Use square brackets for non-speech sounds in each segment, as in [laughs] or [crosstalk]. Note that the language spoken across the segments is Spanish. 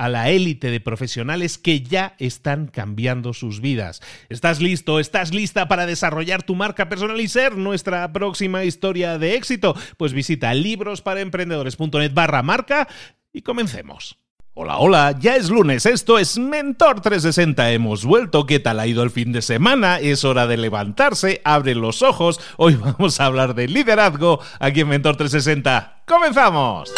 a la élite de profesionales que ya están cambiando sus vidas. ¿Estás listo? ¿Estás lista para desarrollar tu marca personal y ser nuestra próxima historia de éxito? Pues visita librosparaemprendedores.net barra marca y comencemos. Hola, hola, ya es lunes, esto es Mentor 360, hemos vuelto, ¿qué tal ha ido el fin de semana? Es hora de levantarse, abre los ojos, hoy [laughs] vamos a hablar de liderazgo aquí en Mentor 360. ¡Comenzamos!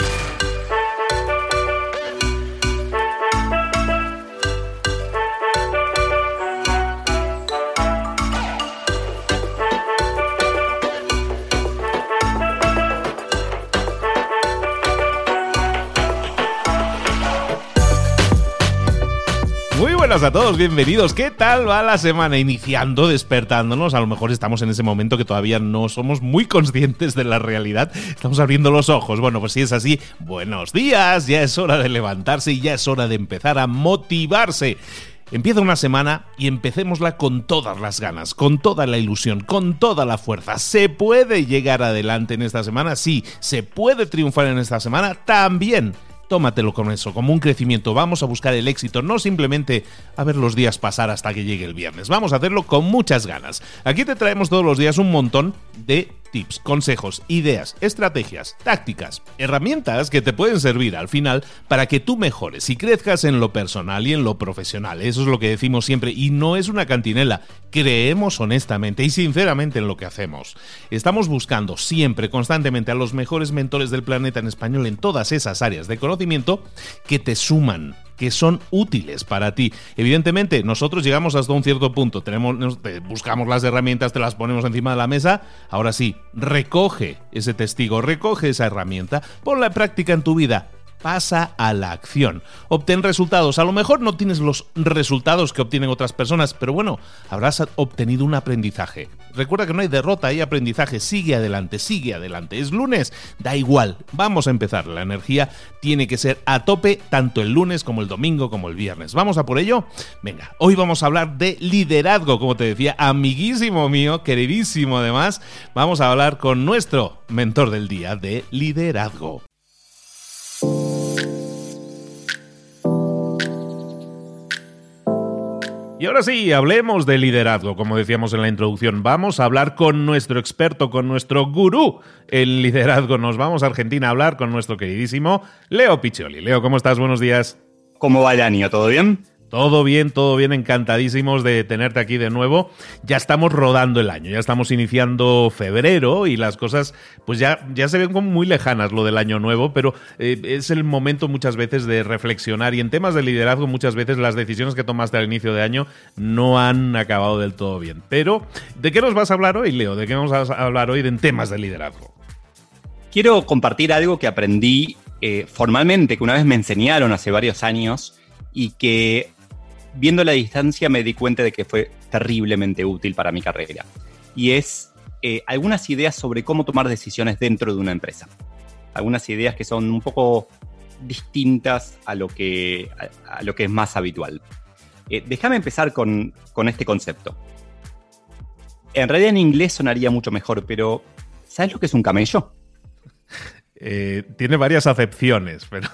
A todos, bienvenidos. ¿Qué tal va la semana? Iniciando, despertándonos. A lo mejor estamos en ese momento que todavía no somos muy conscientes de la realidad. Estamos abriendo los ojos. Bueno, pues si es así, buenos días. Ya es hora de levantarse y ya es hora de empezar a motivarse. Empieza una semana y empecémosla con todas las ganas, con toda la ilusión, con toda la fuerza. ¿Se puede llegar adelante en esta semana? Sí. ¿Se puede triunfar en esta semana? También tómatelo con eso, como un crecimiento. Vamos a buscar el éxito, no simplemente a ver los días pasar hasta que llegue el viernes. Vamos a hacerlo con muchas ganas. Aquí te traemos todos los días un montón de tips, consejos, ideas, estrategias, tácticas, herramientas que te pueden servir al final para que tú mejores y crezcas en lo personal y en lo profesional. Eso es lo que decimos siempre y no es una cantinela. Creemos honestamente y sinceramente en lo que hacemos. Estamos buscando siempre, constantemente a los mejores mentores del planeta en español en todas esas áreas de conocimiento que te suman que son útiles para ti. Evidentemente, nosotros llegamos hasta un cierto punto, tenemos, buscamos las herramientas, te las ponemos encima de la mesa. Ahora sí, recoge ese testigo, recoge esa herramienta, ponla en práctica en tu vida pasa a la acción. Obtén resultados. A lo mejor no tienes los resultados que obtienen otras personas, pero bueno, habrás obtenido un aprendizaje. Recuerda que no hay derrota, hay aprendizaje. Sigue adelante, sigue adelante. Es lunes, da igual. Vamos a empezar. La energía tiene que ser a tope tanto el lunes como el domingo como el viernes. ¿Vamos a por ello? Venga, hoy vamos a hablar de liderazgo, como te decía, amiguísimo mío, queridísimo además. Vamos a hablar con nuestro mentor del día de liderazgo. Y ahora sí, hablemos de liderazgo, como decíamos en la introducción. Vamos a hablar con nuestro experto, con nuestro gurú en liderazgo. Nos vamos a Argentina a hablar con nuestro queridísimo Leo Piccioli. Leo, ¿cómo estás? Buenos días. ¿Cómo va, Dani? ¿Todo bien? Todo bien, todo bien, encantadísimos de tenerte aquí de nuevo. Ya estamos rodando el año, ya estamos iniciando febrero y las cosas pues ya, ya se ven como muy lejanas lo del año nuevo, pero eh, es el momento muchas veces de reflexionar y en temas de liderazgo muchas veces las decisiones que tomaste al inicio de año no han acabado del todo bien. Pero, ¿de qué nos vas a hablar hoy, Leo? ¿De qué vamos a hablar hoy en temas de liderazgo? Quiero compartir algo que aprendí eh, formalmente, que una vez me enseñaron hace varios años y que viendo la distancia me di cuenta de que fue terriblemente útil para mi carrera. Y es eh, algunas ideas sobre cómo tomar decisiones dentro de una empresa. Algunas ideas que son un poco distintas a lo que, a, lo que es más habitual. Eh, déjame empezar con, con este concepto. En realidad en inglés sonaría mucho mejor, pero ¿sabes lo que es un camello? Eh, tiene varias acepciones, pero.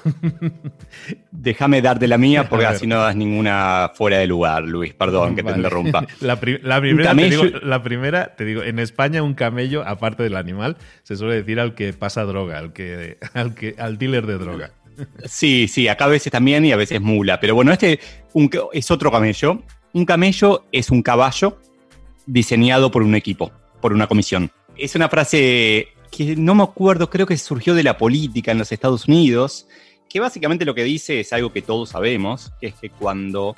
[laughs] Déjame darte la mía porque así no das ninguna fuera de lugar, Luis. Perdón que te interrumpa. [laughs] La, primera, te digo, la primera, te digo, en España un camello, aparte del animal, se suele decir al que pasa droga, al que, al que, al dealer de droga. Sí, sí, acá a veces también y a veces mula. Pero bueno, este es otro camello. Un camello es un caballo diseñado por un equipo, por una comisión. Es una frase que no me acuerdo, creo que surgió de la política en los Estados Unidos, que básicamente lo que dice es algo que todos sabemos, que es que cuando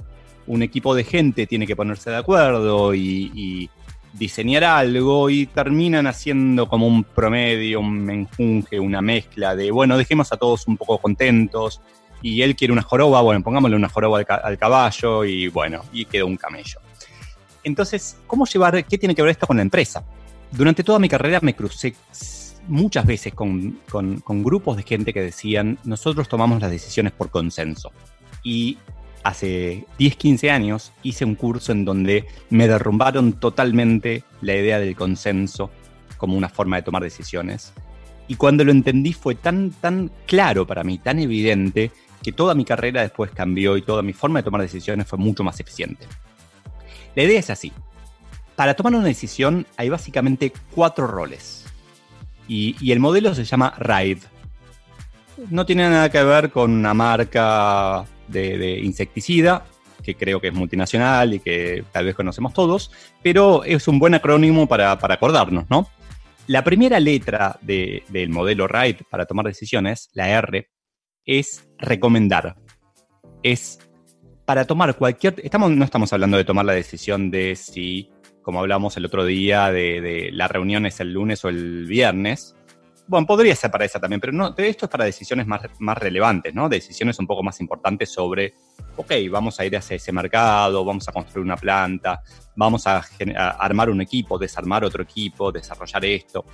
un equipo de gente tiene que ponerse de acuerdo y, diseñar algo y terminan haciendo como un promedio, un menjunje, una mezcla de, bueno, dejemos a todos un poco contentos y él quiere una joroba, bueno, pongámosle una joroba al, al caballo y bueno, y quedó un camello. Entonces, ¿cómo llevar, qué tiene que ver esto con la empresa? Durante toda mi carrera me crucé muchas veces con, grupos de gente que decían, nosotros tomamos las decisiones por consenso. Y hace 10, 15 años hice un curso en donde me derrumbaron totalmente la idea del consenso como una forma de tomar decisiones. Y cuando lo entendí fue tan, tan claro para mí, tan evidente, que toda mi carrera después cambió y toda mi forma de tomar decisiones fue mucho más eficiente. La idea es así. Para tomar una decisión hay básicamente cuatro roles y, el modelo se llama Ride. No tiene nada que ver con una marca de, insecticida, que creo que es multinacional y que tal vez conocemos todos, pero es un buen acrónimo para, acordarnos, ¿no? La primera letra del modelo RIDE para tomar decisiones, la R, es recomendar. Es para tomar cualquier... Estamos, no estamos hablando de tomar la decisión de si como hablamos el otro día de, la reunión es el lunes o el viernes. Bueno, podría ser para esa también, pero no, esto es para decisiones más, más relevantes, ¿no? Decisiones un poco más importantes sobre, ok, vamos a ir hacia ese mercado, vamos a construir una planta, vamos a, armar un equipo, desarmar otro equipo, desarrollar esto.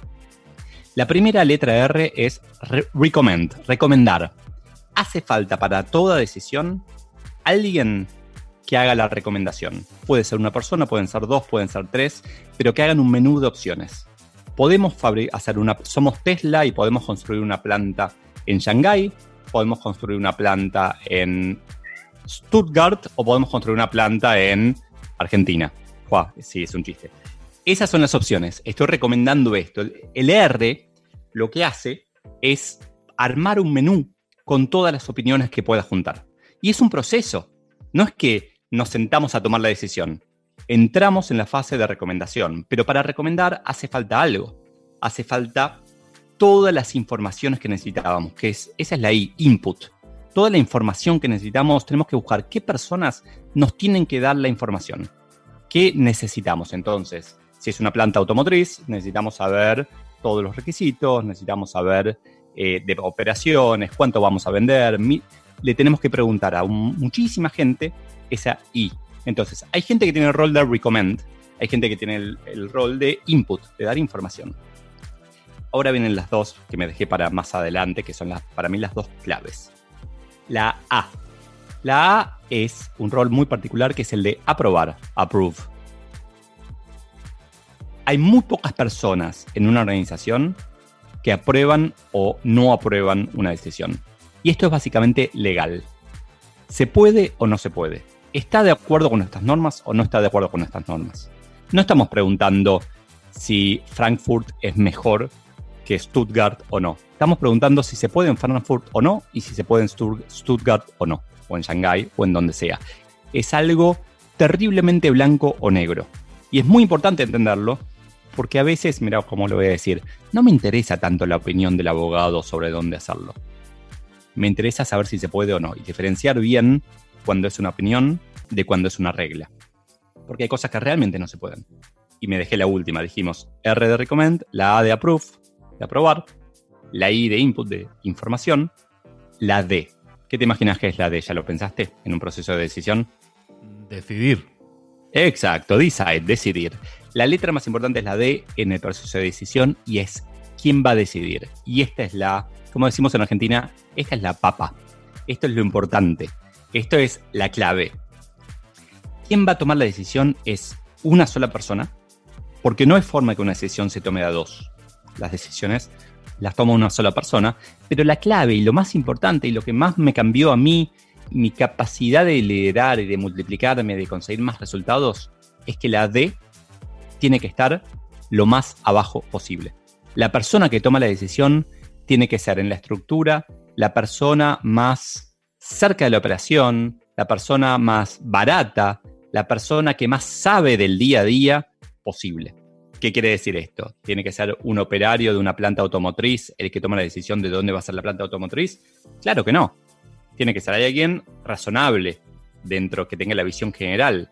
La primera letra R es recommend, recomendar. Hace falta para toda decisión alguien que haga la recomendación. Puede ser una persona, pueden ser dos, pueden ser tres, pero que hagan un menú de opciones. Podemos hacer una, somos Tesla y podemos construir una planta en Shanghái, podemos construir una planta en Stuttgart o podemos construir una planta en Argentina. sí, es un chiste. Esas son las opciones. Estoy recomendando esto. El R lo que hace es armar un menú con todas las opiniones que pueda juntar. Y es un proceso. No es que nos sentamos a tomar la decisión. Entramos en la fase de recomendación, pero para recomendar hace falta algo. Hace falta todas las informaciones que necesitábamos, que es, esa es la I, input. Toda la información que necesitamos, tenemos que buscar qué personas nos tienen que dar la información. ¿Qué necesitamos entonces? Si es una planta automotriz, necesitamos saber todos los requisitos, necesitamos saber eh, de operaciones, cuánto vamos a vender. le tenemos que preguntar a muchísima gente esa I. Entonces, hay gente que tiene el rol de recommend, hay gente que tiene el, rol de input, de dar información. Ahora vienen las dos que me dejé para más adelante, que son las, para mí las dos claves. La A. La A es un rol muy particular que es el de aprobar, approve. Hay muy pocas personas en una organización que aprueban o no aprueban una decisión. Y esto es básicamente legal. ¿Se puede o no se puede? ¿Está de acuerdo con nuestras normas o no está de acuerdo con nuestras normas? No estamos preguntando si Frankfurt es mejor que Stuttgart o no. Estamos preguntando si se puede en Frankfurt o no y si se puede en Stuttgart o no, o en Shanghái o en donde sea. Es algo terriblemente blanco o negro. Y es muy importante entenderlo porque a veces, mira cómo lo voy a decir, no me interesa tanto la opinión del abogado sobre dónde hacerlo. Me interesa saber si se puede o no y diferenciar bien cuando es una opinión de cuando es una regla. Porque hay cosas que realmente no se pueden. Y me dejé la última, dijimos R de recommend, la A de approve, de aprobar, la I de input, de información, la D. ¿Qué te imaginas que es la D? ¿Ya lo pensaste en un proceso de decisión? Decidir. Exacto, decide, decidir. La letra más importante es la D en el proceso de decisión y es quién va a decidir. Y esta es la, como decimos en Argentina, esta es la papa. Esto es lo importante. Esto es la clave. ¿Quién va a tomar la decisión es una sola persona? Porque no hay forma que una decisión se tome a dos. Las decisiones las toma una sola persona, pero la clave y lo más importante y lo que más me cambió a mí, mi capacidad de liderar y de multiplicarme, de conseguir más resultados, es que la D tiene que estar lo más abajo posible. La persona que toma la decisión tiene que ser en la estructura la persona más cerca de la operación, la persona más barata, la persona que más sabe del día a día posible. ¿Qué quiere decir esto? ¿Tiene que ser un operario de una planta automotriz el que toma la decisión de dónde va a ser la planta automotriz? Claro que no. Tiene que ser alguien razonable dentro que tenga la visión general.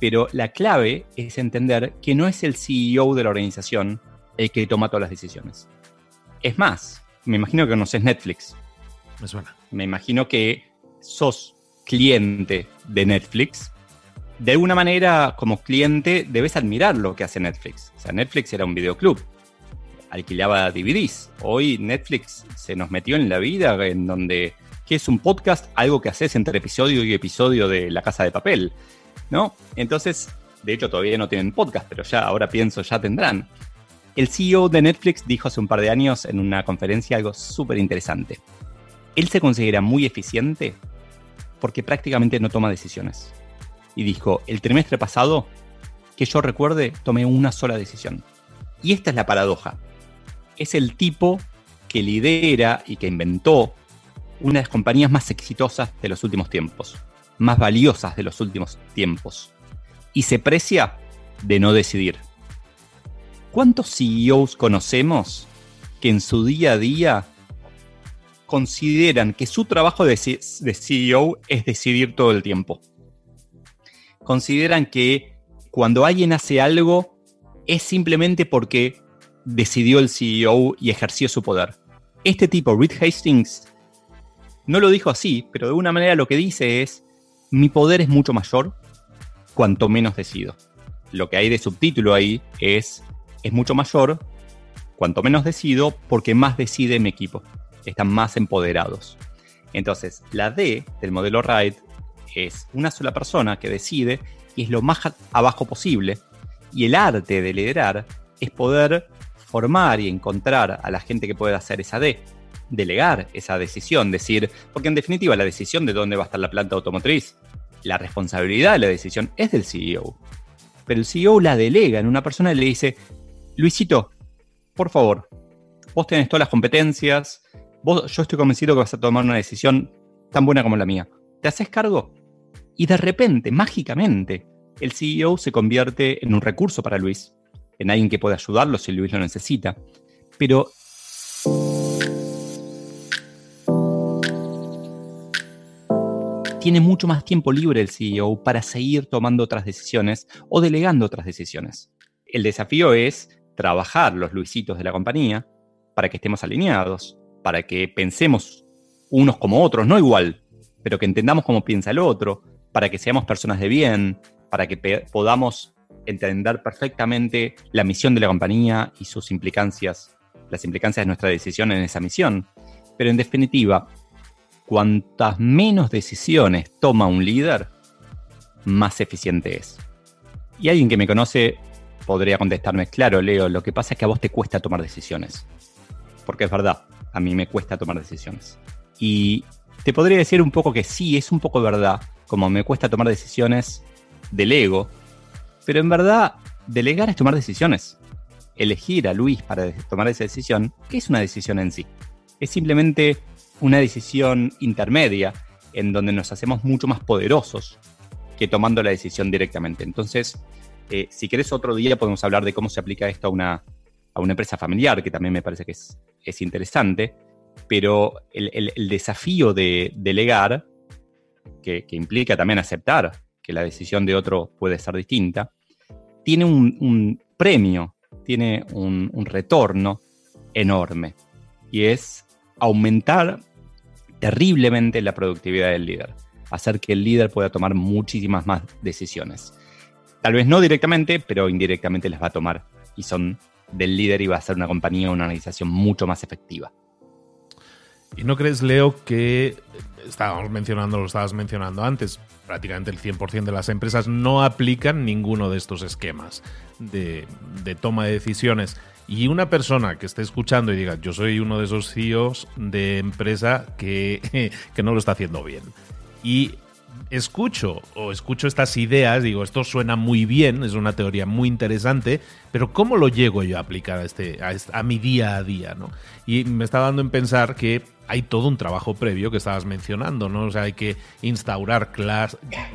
Pero la clave es entender que no es el CEO de la organización el que toma todas las decisiones. Es más, me imagino que conoces Netflix. Me suena. Me imagino que sos cliente de Netflix de alguna manera, como cliente, debes admirar lo que hace Netflix. O sea, Netflix era un videoclub, alquilaba DVDs. Hoy Netflix se nos metió en la vida en donde, ¿qué es un podcast? Algo que haces entre episodio y episodio de La Casa de Papel, ¿no? Entonces, de hecho todavía no tienen podcast, pero ya ahora pienso, ya tendrán. El CEO de Netflix dijo hace un par de años en una conferencia algo súper interesante. Él se considera muy eficiente porque prácticamente no toma decisiones y dijo, el trimestre pasado, que yo recuerde, tomé una sola decisión. Y esta es la paradoja. Es el tipo que lidera y que inventó una de las compañías más exitosas de los últimos tiempos, más valiosas de los últimos tiempos. Y se precia de no decidir. ¿Cuántos CEOs conocemos que en su día a día consideran que su trabajo de, CEO es decidir todo el tiempo? Consideran que cuando alguien hace algo es simplemente porque decidió el CEO y ejerció su poder. Este tipo, Reed Hastings, no lo dijo así, pero de alguna manera lo que dice es, mi poder es mucho mayor cuanto menos decido. Lo que hay de subtítulo ahí es, es mucho mayor cuanto menos decido porque más decide mi equipo. Están más empoderados. Entonces, la D del modelo Es una sola persona que decide y es lo más abajo posible. Y el arte de liderar es poder formar y encontrar a la gente que pueda hacer esa D, delegar esa decisión, decir, porque en definitiva la decisión de dónde va a estar la planta automotriz, la responsabilidad de la decisión es del CEO. Pero el CEO la delega en una persona y le dice, Luisito, por favor, vos tenés todas las competencias, vos, yo estoy convencido que vas a tomar una decisión tan buena como la mía. ¿Te haces cargo? Y de repente, mágicamente, el CEO se convierte en un recurso para Luis, en alguien que puede ayudarlo si Luis lo necesita. Pero tiene mucho más tiempo libre el CEO para seguir tomando otras decisiones o delegando otras decisiones. El desafío es trabajar los Luisitos de la compañía para que estemos alineados, para que pensemos unos como otros, no igual, pero que entendamos cómo piensa el otro, para que seamos personas de bien, para que podamos entender perfectamente la misión de la compañía y sus implicancias, las implicancias de nuestra decisión en esa misión. Pero en definitiva, cuantas menos decisiones toma un líder, más eficiente es. Y alguien que me conoce podría contestarme, claro, Leo, lo que pasa es que a vos te cuesta tomar decisiones. Porque es verdad, a mí me cuesta tomar decisiones. Y te podría decir un poco que sí, es un poco verdad, como me cuesta tomar decisiones del ego, pero en verdad delegar es tomar decisiones. Elegir a Luis para tomar esa decisión, ¿qué es una decisión en sí? Es simplemente una decisión intermedia en donde nos hacemos mucho más poderosos que tomando la decisión directamente. Entonces, eh, si querés otro día podemos hablar de cómo se aplica esto a una, a una empresa familiar, que también me parece que es, es interesante, pero el, el desafío de delegar que, implica también aceptar que la decisión de otro puede ser distinta, tiene un, premio, tiene un, retorno enorme y es aumentar terriblemente la productividad del líder, hacer que el líder pueda tomar muchísimas más decisiones. Tal vez no directamente, pero indirectamente les va a tomar y son del líder y va a ser una compañía una organización mucho más efectiva. ¿Y no crees, Leo, que estábamos mencionando, lo estabas mencionando antes, prácticamente el 100% de las empresas no aplican ninguno de estos esquemas de, toma de decisiones? Y una persona que esté escuchando y diga, yo soy uno de esos CEOs de empresa que, [laughs] que no lo está haciendo bien. Y escucho o escucho estas ideas, digo, esto suena muy bien, es una teoría muy interesante, pero ¿cómo lo llego yo a aplicar a, este, a, mi día a día? ¿no? Y me está dando en pensar que hay todo un trabajo previo que estabas mencionando, ¿no? O sea, hay que instaurar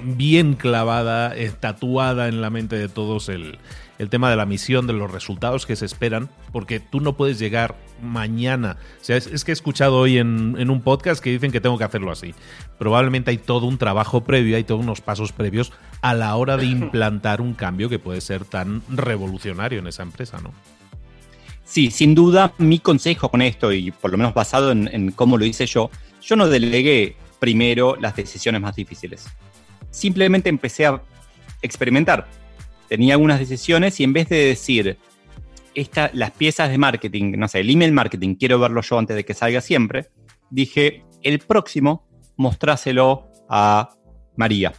bien clavada, eh, tatuada en la mente de todos el, el tema de la misión, de los resultados que se esperan, porque tú no puedes llegar mañana. O sea, es, que he escuchado hoy en, un podcast que dicen que tengo que hacerlo así. Probablemente hay todo un trabajo previo, hay todos unos pasos previos a la hora de [laughs] implantar un cambio que puede ser tan revolucionario en esa empresa, ¿no? Sí, sin duda, mi consejo con esto, y por lo menos basado en, en cómo lo hice yo, yo no delegué primero las decisiones más difíciles. Simplemente empecé a experimentar tenía algunas decisiones y en vez de decir, esta, las piezas de marketing, no sé, el email marketing, quiero verlo yo antes de que salga siempre, dije, el próximo, mostráselo a María.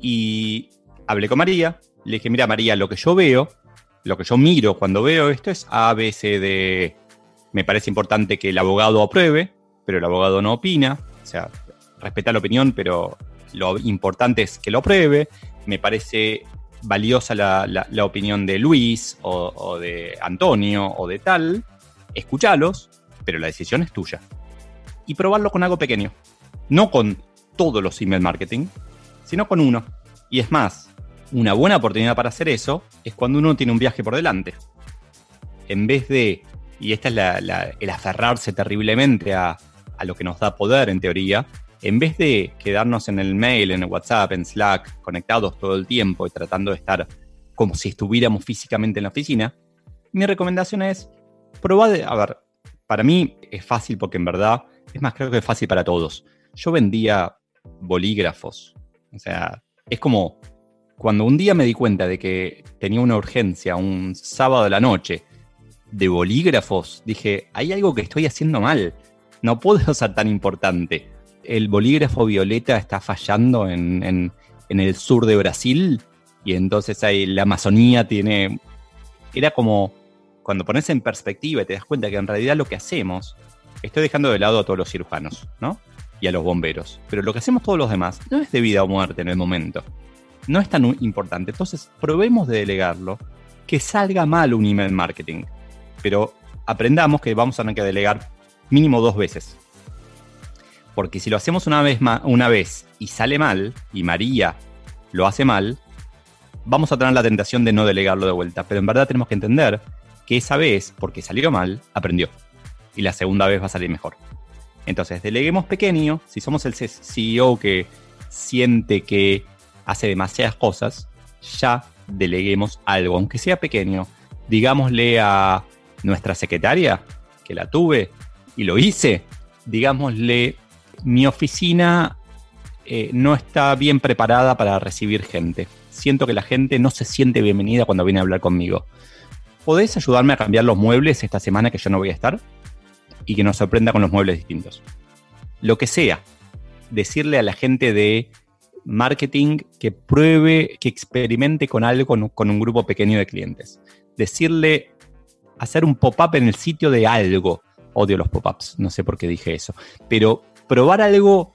Y hablé con María, le dije, mira María, lo que yo veo, lo que yo miro cuando veo esto es A, B, C, D. Me parece importante que el abogado apruebe, pero el abogado no opina. O sea, respeta la opinión, pero lo importante es que lo apruebe. Me parece valiosa la, opinión de Luis o, de Antonio o de tal, escúchalos, pero la decisión es tuya. Y probarlo con algo pequeño. No con todos los email marketing, sino con uno. Y es más, una buena oportunidad para hacer eso es cuando uno tiene un viaje por delante. En vez de, y esta es el aferrarse terriblemente a, a lo que nos da poder en teoría, en vez de quedarnos en el mail, en el WhatsApp, en Slack, conectados todo el tiempo y tratando de estar como si estuviéramos físicamente en la oficina, mi recomendación es probar, a ver, para mí es fácil porque en verdad, es más, creo que es fácil para todos. Yo vendía bolígrafos, o sea, es como cuando un día me di cuenta de que tenía una urgencia un sábado de la noche de bolígrafos, dije, hay algo que estoy haciendo mal, no puedo [laughs] ser tan importante el bolígrafo violeta está fallando en, el sur de Brasil y entonces ahí la Amazonía tiene... Era como cuando pones en perspectiva y te das cuenta que en realidad lo que hacemos, estoy dejando de lado a todos los cirujanos, ¿no? Y a los bomberos, pero lo que hacemos todos los demás no es de vida o muerte en el momento. No es tan importante. Entonces, probemos de delegarlo, que salga mal un email marketing, pero aprendamos que vamos a tener que delegar mínimo dos veces porque si lo hacemos una vez, una vez y sale mal, y María lo hace mal, vamos a tener la tentación de no delegarlo de vuelta. Pero en verdad tenemos que entender que esa vez, porque salió mal, aprendió. Y la segunda vez va a salir mejor. Entonces, deleguemos pequeño. Si somos el CEO que siente que hace demasiadas cosas, ya deleguemos algo, aunque sea pequeño. Digámosle a nuestra secretaria, que la tuve y lo hice, digámosle mi oficina eh, no está bien preparada para recibir gente. Siento que la gente no se siente bienvenida cuando viene a hablar conmigo. ¿Podés ayudarme a cambiar los muebles esta semana que yo no voy a estar? Y que nos sorprenda con los muebles distintos. Lo que sea. Decirle a la gente de marketing que pruebe, que experimente con algo con, con un grupo pequeño de clientes. Decirle hacer un pop-up en el sitio de algo. Odio los pop-ups, no sé por qué dije eso. Pero probar algo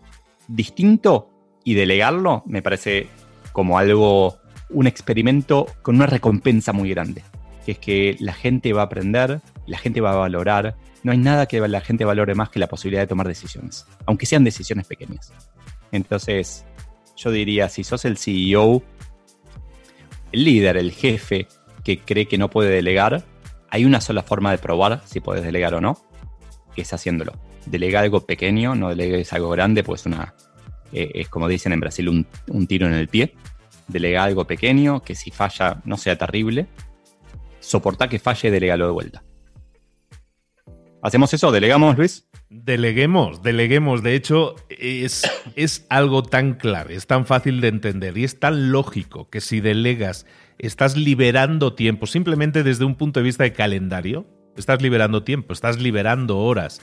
distinto y delegarlo me parece como algo, un experimento con una recompensa muy grande, que es que la gente va a aprender, la gente va a valorar, no hay nada que la gente valore más que la posibilidad de tomar decisiones, aunque sean decisiones pequeñas. Entonces, yo diría, si sos el CEO, el líder, el jefe que cree que no puede delegar, hay una sola forma de probar si puedes delegar o no, que es haciéndolo delega algo pequeño, no delegues algo grande, pues una, eh, es como dicen en Brasil, un, tiro en el pie. Delega algo pequeño, que si falla no sea terrible. Soporta que falle, delegalo de vuelta. ¿Hacemos eso? ¿Delegamos, Luis? Deleguemos, deleguemos. De hecho, es, es algo tan clave, es tan fácil de entender y es tan lógico que si delegas estás liberando tiempo simplemente desde un punto de vista de calendario. Estás liberando tiempo, estás liberando horas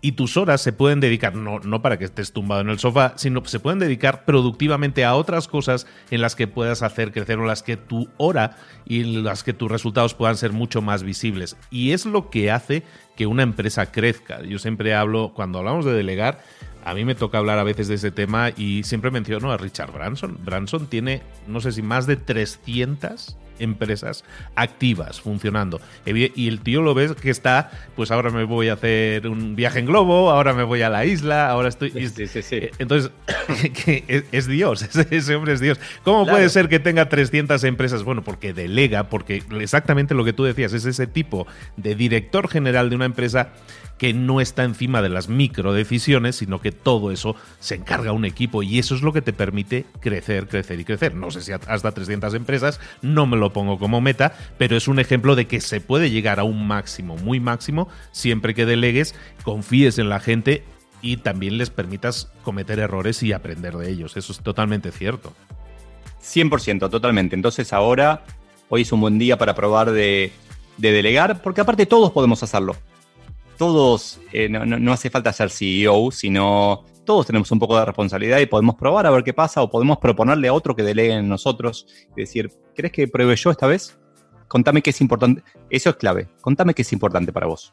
y tus horas se pueden dedicar, no, no para que estés tumbado en el sofá, sino se pueden dedicar productivamente a otras cosas en las que puedas hacer crecer o las que tu hora y las que tus resultados puedan ser mucho más visibles. Y es lo que hace que una empresa crezca. Yo siempre hablo, cuando hablamos de delegar, a mí me toca hablar a veces de ese tema y siempre menciono a Richard Branson. Branson tiene, no sé si más de 300 empresas activas funcionando. Y el tío lo ves que está, pues ahora me voy a hacer un viaje en globo, ahora me voy a la isla, ahora estoy... Sí, sí, sí. Eh, entonces, [laughs] es, Dios, [laughs] ese hombre es Dios. ¿Cómo puede ser que tenga 300 empresas? Bueno, porque delega, porque exactamente lo que tú decías, es ese tipo de director general de una empresa que no está encima de las micro decisiones, sino que todo eso se encarga un equipo y eso es lo que te permite crecer, crecer y crecer. No sé si hasta 300 empresas, no me lo pongo como meta, pero es un ejemplo de que se puede llegar a un máximo, muy máximo, siempre que delegues, confíes en la gente y también les permitas cometer errores y aprender de ellos. Eso es totalmente cierto. 100%, totalmente. Entonces ahora, hoy es un buen día para probar de, de delegar, porque aparte todos podemos hacerlo todos, eh, no, hace falta ser CEO, sino todos tenemos un poco de responsabilidad y podemos probar a ver qué pasa o podemos proponerle a otro que delegue en nosotros y decir, ¿crees que pruebe yo esta vez? Contame qué es importante. Eso es clave. Contame qué es importante para vos.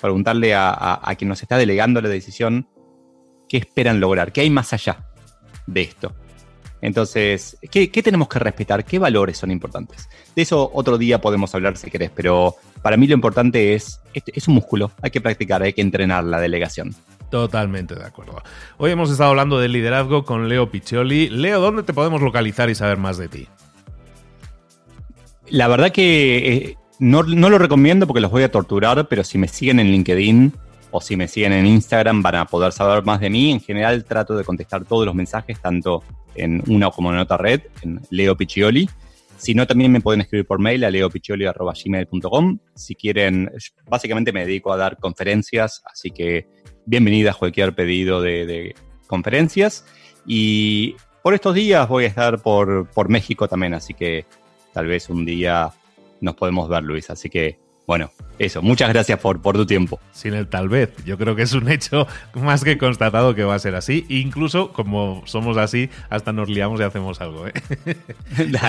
Preguntarle a, quien nos está delegando la decisión qué esperan lograr, qué hay más allá de esto. Entonces, ¿qué, tenemos que respetar? ¿Qué valores son importantes? De eso otro día podemos hablar si querés, pero para mí lo importante es, es un músculo, hay que practicar, hay que entrenar la delegación. Totalmente de acuerdo. Hoy hemos estado hablando de liderazgo con Leo Piccioli. Leo, ¿dónde te podemos localizar y saber más de ti? La verdad que eh, no, no, lo recomiendo porque los voy a torturar, pero si me siguen en LinkedIn o si me siguen en Instagram van a poder saber más de mí. En general trato de contestar todos los mensajes, tanto en una como en otra red, en Leo Piccioli. Si no, también me pueden escribir por mail a leopiccioli.gmail.com. Si quieren, básicamente me dedico a dar conferencias, así que bienvenida a cualquier pedido de, conferencias. Y por estos días voy a estar por, por México también, así que tal vez un día nos podemos ver, Luis. Así que bueno, eso, muchas gracias por, por tu tiempo. Sin el tal vez, yo creo que es un hecho más que constatado que va a ser así. Incluso como somos así, hasta nos liamos y hacemos algo. ¿eh? [laughs]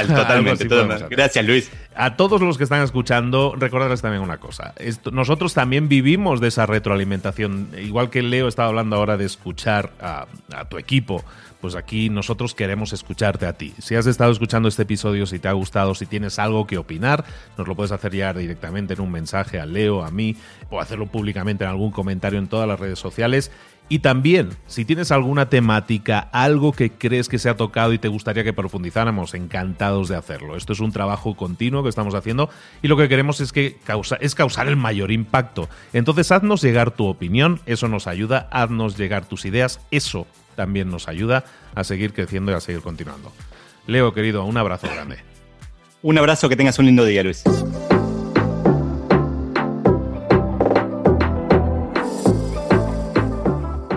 totalmente, Gracias, Luis. A todos los que están escuchando, recordarles también una cosa. nosotros también vivimos de esa retroalimentación. Igual que Leo estaba hablando ahora de escuchar a, a tu equipo pues aquí nosotros queremos escucharte a ti. Si has estado escuchando este episodio, si te ha gustado, si tienes algo que opinar, nos lo puedes hacer llegar directamente en un mensaje a Leo, a mí, o hacerlo públicamente en algún comentario en todas las redes sociales. Y también, si tienes alguna temática, algo que crees que se ha tocado y te gustaría que profundizáramos, encantados de hacerlo. Esto es un trabajo continuo que estamos haciendo y lo que queremos es, que causa, es causar el mayor impacto. Entonces, haznos llegar tu opinión, eso nos ayuda, haznos llegar tus ideas, eso también nos ayuda a seguir creciendo y a seguir continuando. Leo, querido, un abrazo grande. Un abrazo, que tengas un lindo día, Luis.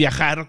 viajar